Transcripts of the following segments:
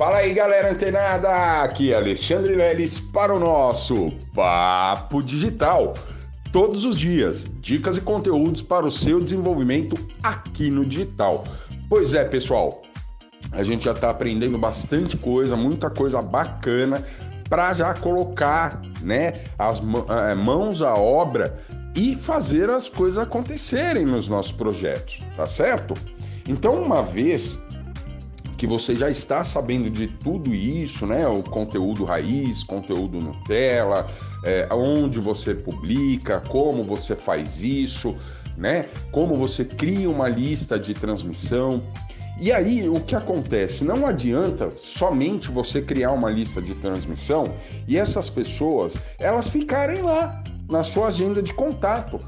Fala aí, galera antenada! Aqui é Alexandre Leles para o nosso Papo Digital. Todos os dias, dicas e conteúdos para o seu desenvolvimento aqui no digital. Pois é, pessoal, a gente já está aprendendo bastante coisa, muita coisa bacana para já colocar né, as eh, mãos à obra e fazer as coisas acontecerem nos nossos projetos, tá certo? Então, uma vez que você já está sabendo de tudo isso, né? O conteúdo raiz, conteúdo Nutella, é, onde você publica, como você faz isso, né? Como você cria uma lista de transmissão. E aí, o que acontece? Não adianta somente você criar uma lista de transmissão e essas pessoas elas ficarem lá na sua agenda de contato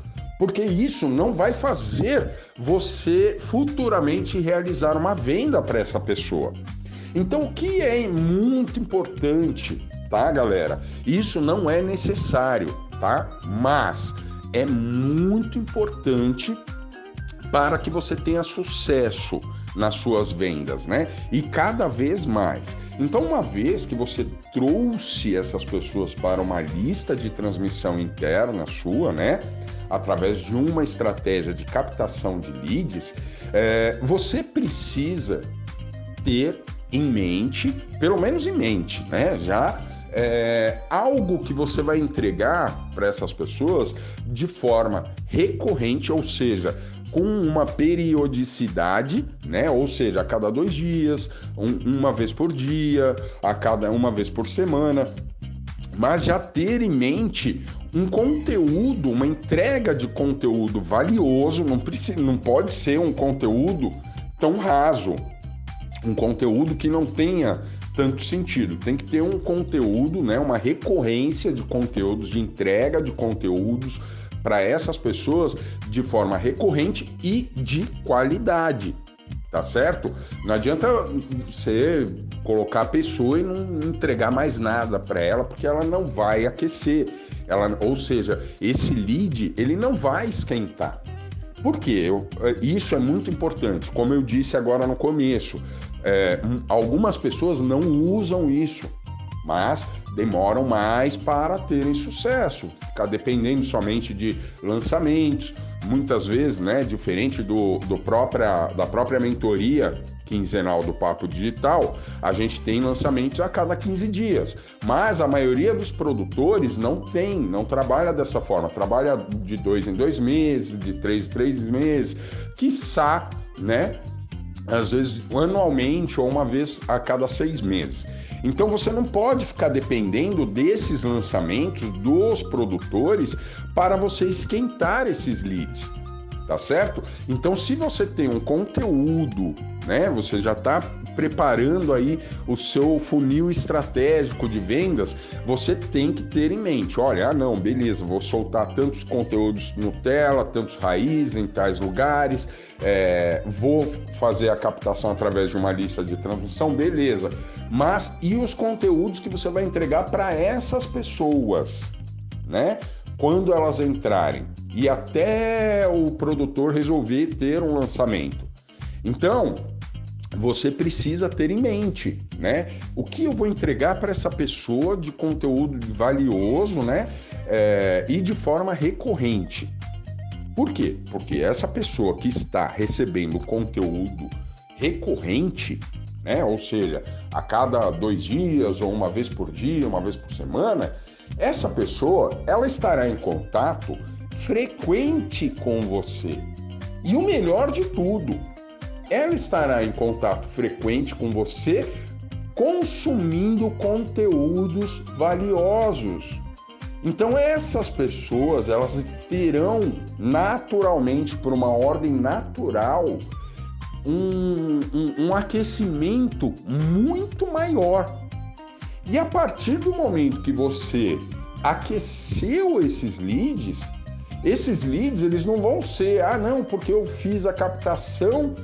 porque isso não vai fazer você futuramente realizar uma venda para essa pessoa. Então, o que é muito importante, tá, galera? Isso não é necessário, tá? Mas é muito importante para que você tenha sucesso nas suas vendas, né? E cada vez mais. Então, uma vez que você trouxe essas pessoas para uma lista de transmissão interna sua, né? Através de uma estratégia de captação de leads, é, você precisa ter em mente, pelo menos em mente, né? Já é, algo que você vai entregar para essas pessoas de forma recorrente, ou seja, com uma periodicidade, né? Ou seja, a cada dois dias, um, uma vez por dia, a cada uma vez por semana, mas já ter em mente um conteúdo, uma entrega de conteúdo valioso, não, precisa, não pode ser um conteúdo tão raso, um conteúdo que não tenha tanto sentido. Tem que ter um conteúdo, né, uma recorrência de conteúdos, de entrega de conteúdos para essas pessoas de forma recorrente e de qualidade. Tá certo? Não adianta você colocar a pessoa e não entregar mais nada para ela, porque ela não vai aquecer ela, ou seja, esse lead ele não vai esquentar. Por quê? Eu, isso é muito importante. Como eu disse agora no começo, é, algumas pessoas não usam isso, mas demoram mais para terem sucesso. Ficar dependendo somente de lançamentos, muitas vezes, né, diferente do, do própria, da própria mentoria quinzenal do Papo Digital, a gente tem lançamentos a cada 15 dias. Mas a maioria dos produtores não tem, não trabalha dessa forma. Trabalha de dois em dois meses, de três em três meses, quiçá, né? Às vezes anualmente ou uma vez a cada seis meses. Então você não pode ficar dependendo desses lançamentos dos produtores para você esquentar esses leads tá certo? Então, se você tem um conteúdo, né, você já está preparando aí o seu funil estratégico de vendas, você tem que ter em mente, olha, ah, não, beleza, vou soltar tantos conteúdos Nutella, tantos raízes em tais lugares, é, vou fazer a captação através de uma lista de transmissão, beleza. Mas e os conteúdos que você vai entregar para essas pessoas, né? Quando elas entrarem e até o produtor resolver ter um lançamento. Então, você precisa ter em mente, né? O que eu vou entregar para essa pessoa de conteúdo valioso, né? É, e de forma recorrente. Por quê? Porque essa pessoa que está recebendo conteúdo recorrente, né? Ou seja, a cada dois dias ou uma vez por dia, uma vez por semana, essa pessoa, ela estará em contato frequente com você. E o melhor de tudo, ela estará em contato frequente com você consumindo conteúdos valiosos. Então essas pessoas, elas terão naturalmente, por uma ordem natural, um, um, um aquecimento muito maior e a partir do momento que você aqueceu esses leads, esses leads eles não vão ser, ah não, porque eu fiz a captação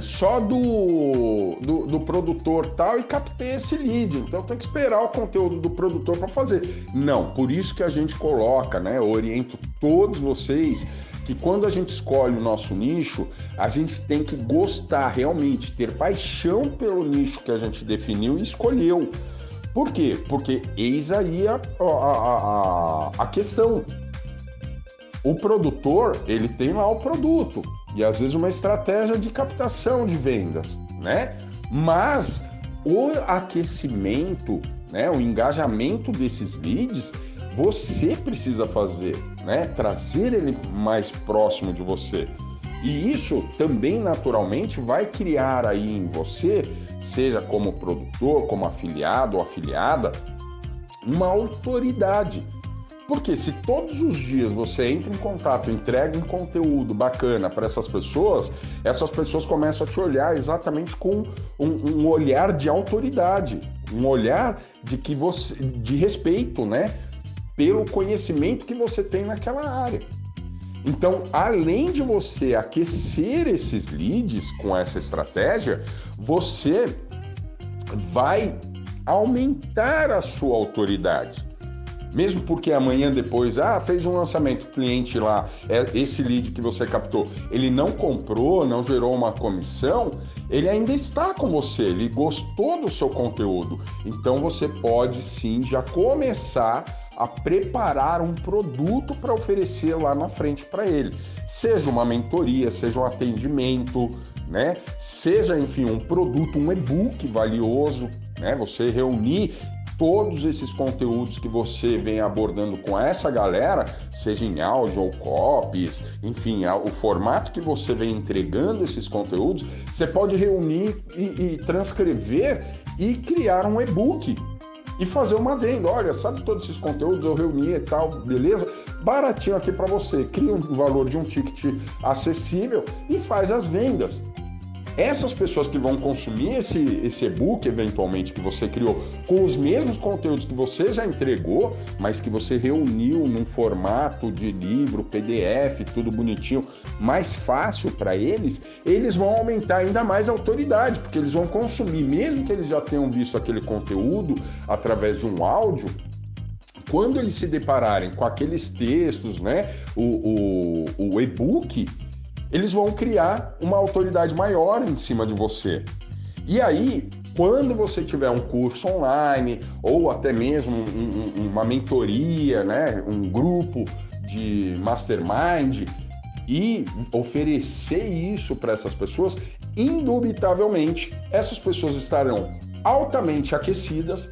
só do, do, do, produtor tal e captei esse lead. Então tem que esperar o conteúdo do produtor para fazer. Não, por isso que a gente coloca, né? Eu oriento todos vocês que quando a gente escolhe o nosso nicho, a gente tem que gostar realmente, ter paixão pelo nicho que a gente definiu e escolheu. Por quê? Porque eis aí a, a, a, a questão. O produtor, ele tem lá o produto e às vezes uma estratégia de captação de vendas, né? Mas o aquecimento, né, o engajamento desses leads, você precisa fazer, né? Trazer ele mais próximo de você. E isso também naturalmente vai criar aí em você, seja como produtor, como afiliado ou afiliada, uma autoridade. Porque se todos os dias você entra em contato, entrega um conteúdo bacana para essas pessoas, essas pessoas começam a te olhar exatamente com um, um, olhar de autoridade, um olhar de que você de respeito, né? Pelo conhecimento que você tem naquela área. Então, além de você aquecer esses leads com essa estratégia, você vai aumentar a sua autoridade. Mesmo porque amanhã depois, ah, fez um lançamento, cliente lá, é esse lead que você captou, ele não comprou, não gerou uma comissão, ele ainda está com você, ele gostou do seu conteúdo. Então você pode sim já começar a preparar um produto para oferecer lá na frente para ele. Seja uma mentoria, seja um atendimento, né? Seja, enfim, um produto, um e-book valioso, né? Você reunir todos esses conteúdos que você vem abordando com essa galera, seja em áudio ou copies, enfim, o formato que você vem entregando esses conteúdos, você pode reunir e, e transcrever e criar um e-book e fazer uma venda. Olha, sabe todos esses conteúdos eu reuni e tal, beleza? Baratinho aqui para você. Cria um valor de um ticket acessível e faz as vendas. Essas pessoas que vão consumir esse, e-book, eventualmente, que você criou, com os mesmos conteúdos que você já entregou, mas que você reuniu num formato de livro, PDF, tudo bonitinho, mais fácil para eles, eles vão aumentar ainda mais a autoridade, porque eles vão consumir, mesmo que eles já tenham visto aquele conteúdo através de um áudio, quando eles se depararem com aqueles textos, né, o, o, o e-book, eles vão criar uma autoridade maior em cima de você. E aí, quando você tiver um curso online ou até mesmo um, um, uma mentoria, né, um grupo de mastermind e oferecer isso para essas pessoas, indubitavelmente essas pessoas estarão altamente aquecidas,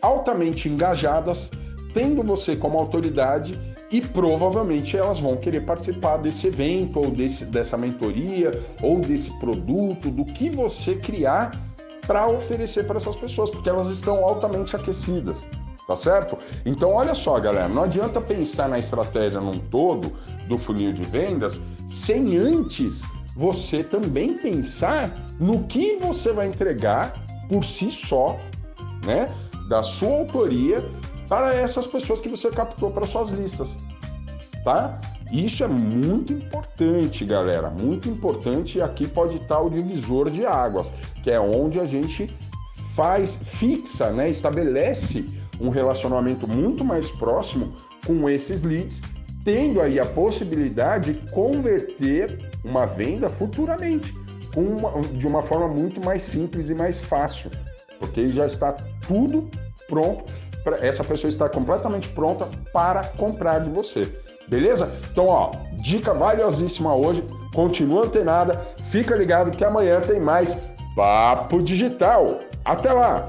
altamente engajadas, tendo você como autoridade e provavelmente elas vão querer participar desse evento ou desse, dessa mentoria ou desse produto, do que você criar para oferecer para essas pessoas, porque elas estão altamente aquecidas. Tá certo? Então, olha só, galera, não adianta pensar na estratégia num todo do funil de vendas sem antes você também pensar no que você vai entregar por si só, né, da sua autoria para essas pessoas que você captou para suas listas, tá? Isso é muito importante, galera, muito importante e aqui pode estar o divisor de águas, que é onde a gente faz, fixa, né, estabelece um relacionamento muito mais próximo com esses leads, tendo aí a possibilidade de converter uma venda futuramente, uma, de uma forma muito mais simples e mais fácil, porque já está tudo pronto essa pessoa está completamente pronta para comprar de você. Beleza? Então, ó, dica valiosíssima hoje. Continua antenada, fica ligado que amanhã tem mais Papo Digital. Até lá!